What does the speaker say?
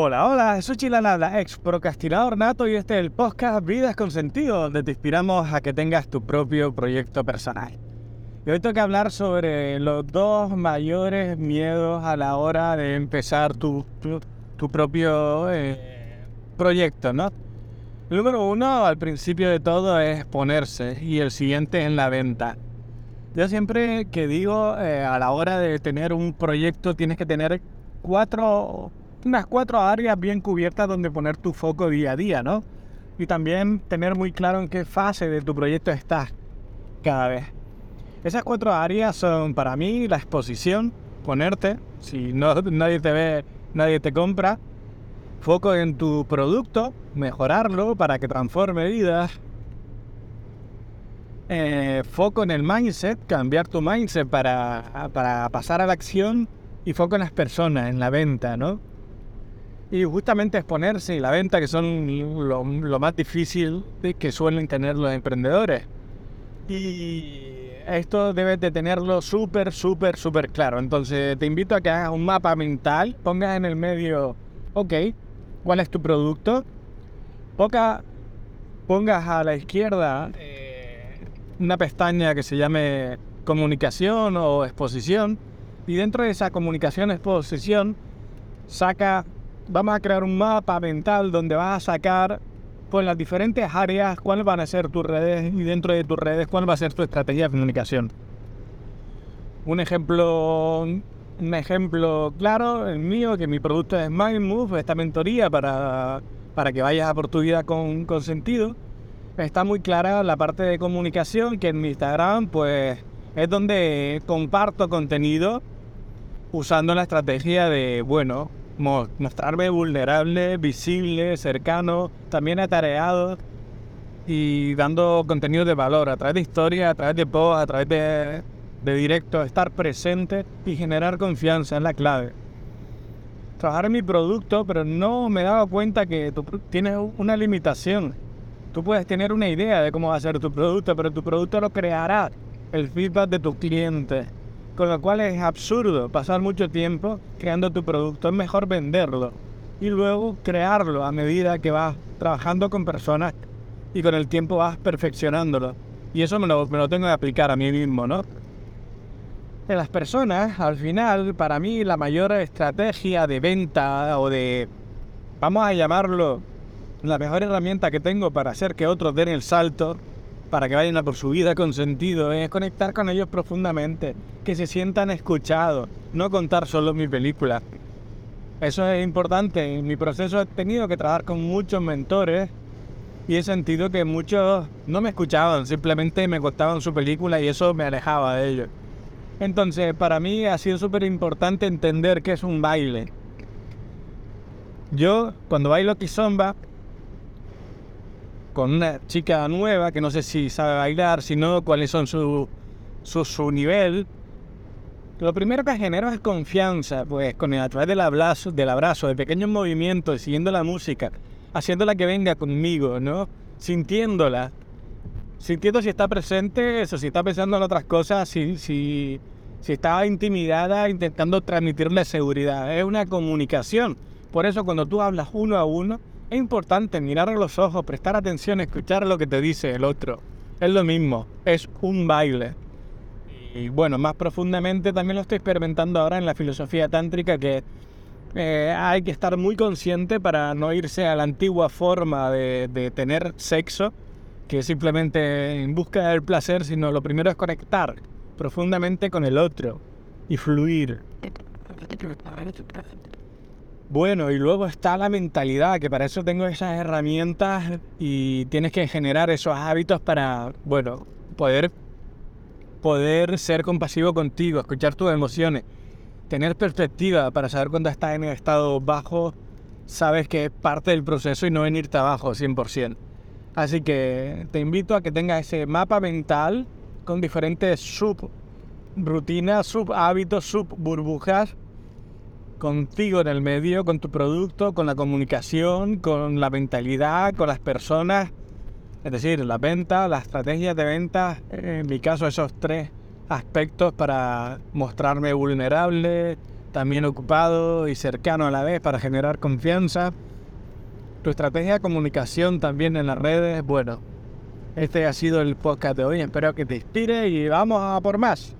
Hola, hola, soy Chilanada, ex procrastinador nato y este es el podcast Vidas con Sentido, donde te inspiramos a que tengas tu propio proyecto personal. Y hoy que hablar sobre los dos mayores miedos a la hora de empezar tu, tu, propio eh, proyecto, ¿no? El número uno, al principio de todo, es ponerse y el siguiente es la venta. Yo siempre que digo, eh, a la hora de tener un proyecto, tienes que tener cuatro unas cuatro áreas bien cubiertas donde poner tu foco día a día, ¿no? Y también tener muy claro en qué fase de tu proyecto estás cada vez. Esas cuatro áreas son para mí la exposición, ponerte, si no, nadie te ve, nadie te compra. Foco en tu producto, mejorarlo para que transforme vidas. Eh, foco en el mindset, cambiar tu mindset para, para pasar a la acción. Y foco en las personas, en la venta, ¿no? Y justamente exponerse y la venta, que son lo, más difícil que suelen tener los emprendedores. Y esto debes de tenerlo súper, súper, súper claro. Entonces te invito a que hagas un mapa mental, pongas en el medio, ok, ¿cuál es tu producto? pongas a la izquierda eh, una pestaña que se llame comunicación o exposición. Y dentro de esa comunicación, exposición, saca vamos a crear un mapa mental donde vas a sacar pues las diferentes áreas cuáles van a ser tus redes y dentro de tus redes cuál va a ser tu estrategia de comunicación. Un ejemplo, un ejemplo claro, el mío, que mi producto es MindMove, esta mentoría para, para que vayas a por tu vida con, con sentido. Está muy clara la parte de comunicación que en mi Instagram pues es donde comparto contenido usando la estrategia de, bueno, mostrarme vulnerable, visible, cercano, también atareado y dando contenido de valor a través de historia, a través de posts, a través de, de directo, estar presente y generar confianza es la clave. Trabajar en mi producto, pero no me dado cuenta que tú tienes una limitación. Tú puedes tener una idea de cómo va a ser tu producto, pero tu producto lo creará el feedback de tu cliente con lo cual es absurdo pasar mucho tiempo creando tu producto. Es mejor venderlo y luego crearlo a medida que vas trabajando con personas y con el tiempo vas perfeccionándolo. Y eso me lo, me tengo que aplicar a mí mismo, ¿no? De las personas, al final, para mí la mayor estrategia de venta o de, vamos a llamarlo, la mejor herramienta que tengo para hacer que otros den el salto para que vayan a por su vida con sentido, es conectar con ellos profundamente, que se sientan escuchados, no contar solo mi película. Eso es importante. En mi proceso he tenido que trabajar con muchos mentores y he sentido que muchos no me escuchaban, simplemente me contaban su película y eso me alejaba de ellos. Entonces, para mí ha sido súper importante entender qué es un baile. Yo, cuando bailo kizomba, con una chica nueva que no sé si sabe bailar, sino cuáles son su, su, nivel. Lo primero que genero es confianza, pues con el, a través del abrazo, del abrazo, de pequeños movimientos, siguiendo la música, haciéndola que venga conmigo, ¿no? Sintiéndola, sintiendo si está presente, si está pensando en otras cosas, si, si, si está intimidada, intentando transmitirle seguridad. Es una comunicación. Por eso cuando tú hablas uno a uno, es importante mirar a los ojos, prestar atención, escuchar lo que te dice el otro. Es lo mismo, es un baile. Y bueno, más profundamente también lo estoy experimentando ahora en la filosofía tántrica que eh, hay que estar muy consciente para no irse a la antigua forma de, de tener sexo, que es simplemente en busca del placer, sino lo primero es conectar profundamente con el otro y fluir. Bueno, y luego está la mentalidad, que para eso tengo esas herramientas y tienes que generar esos hábitos para, bueno, poder, poder ser compasivo contigo, escuchar tus emociones, tener perspectiva para saber cuando estás en el estado bajo, sabes que es parte del proceso y no venirte abajo 100%. Así que te invito a que tengas ese mapa mental con diferentes sub rutinas, sub hábitos, sub burbujas contigo en el medio, con tu producto, con la comunicación, con la mentalidad, con las personas. Es decir, la venta, la estrategia de venta, en mi caso esos tres aspectos para mostrarme vulnerable, también ocupado y cercano a la vez para generar confianza. Tu estrategia de comunicación también en las redes. Bueno, este ha sido el podcast de hoy. Espero que te inspire y vamos a por más.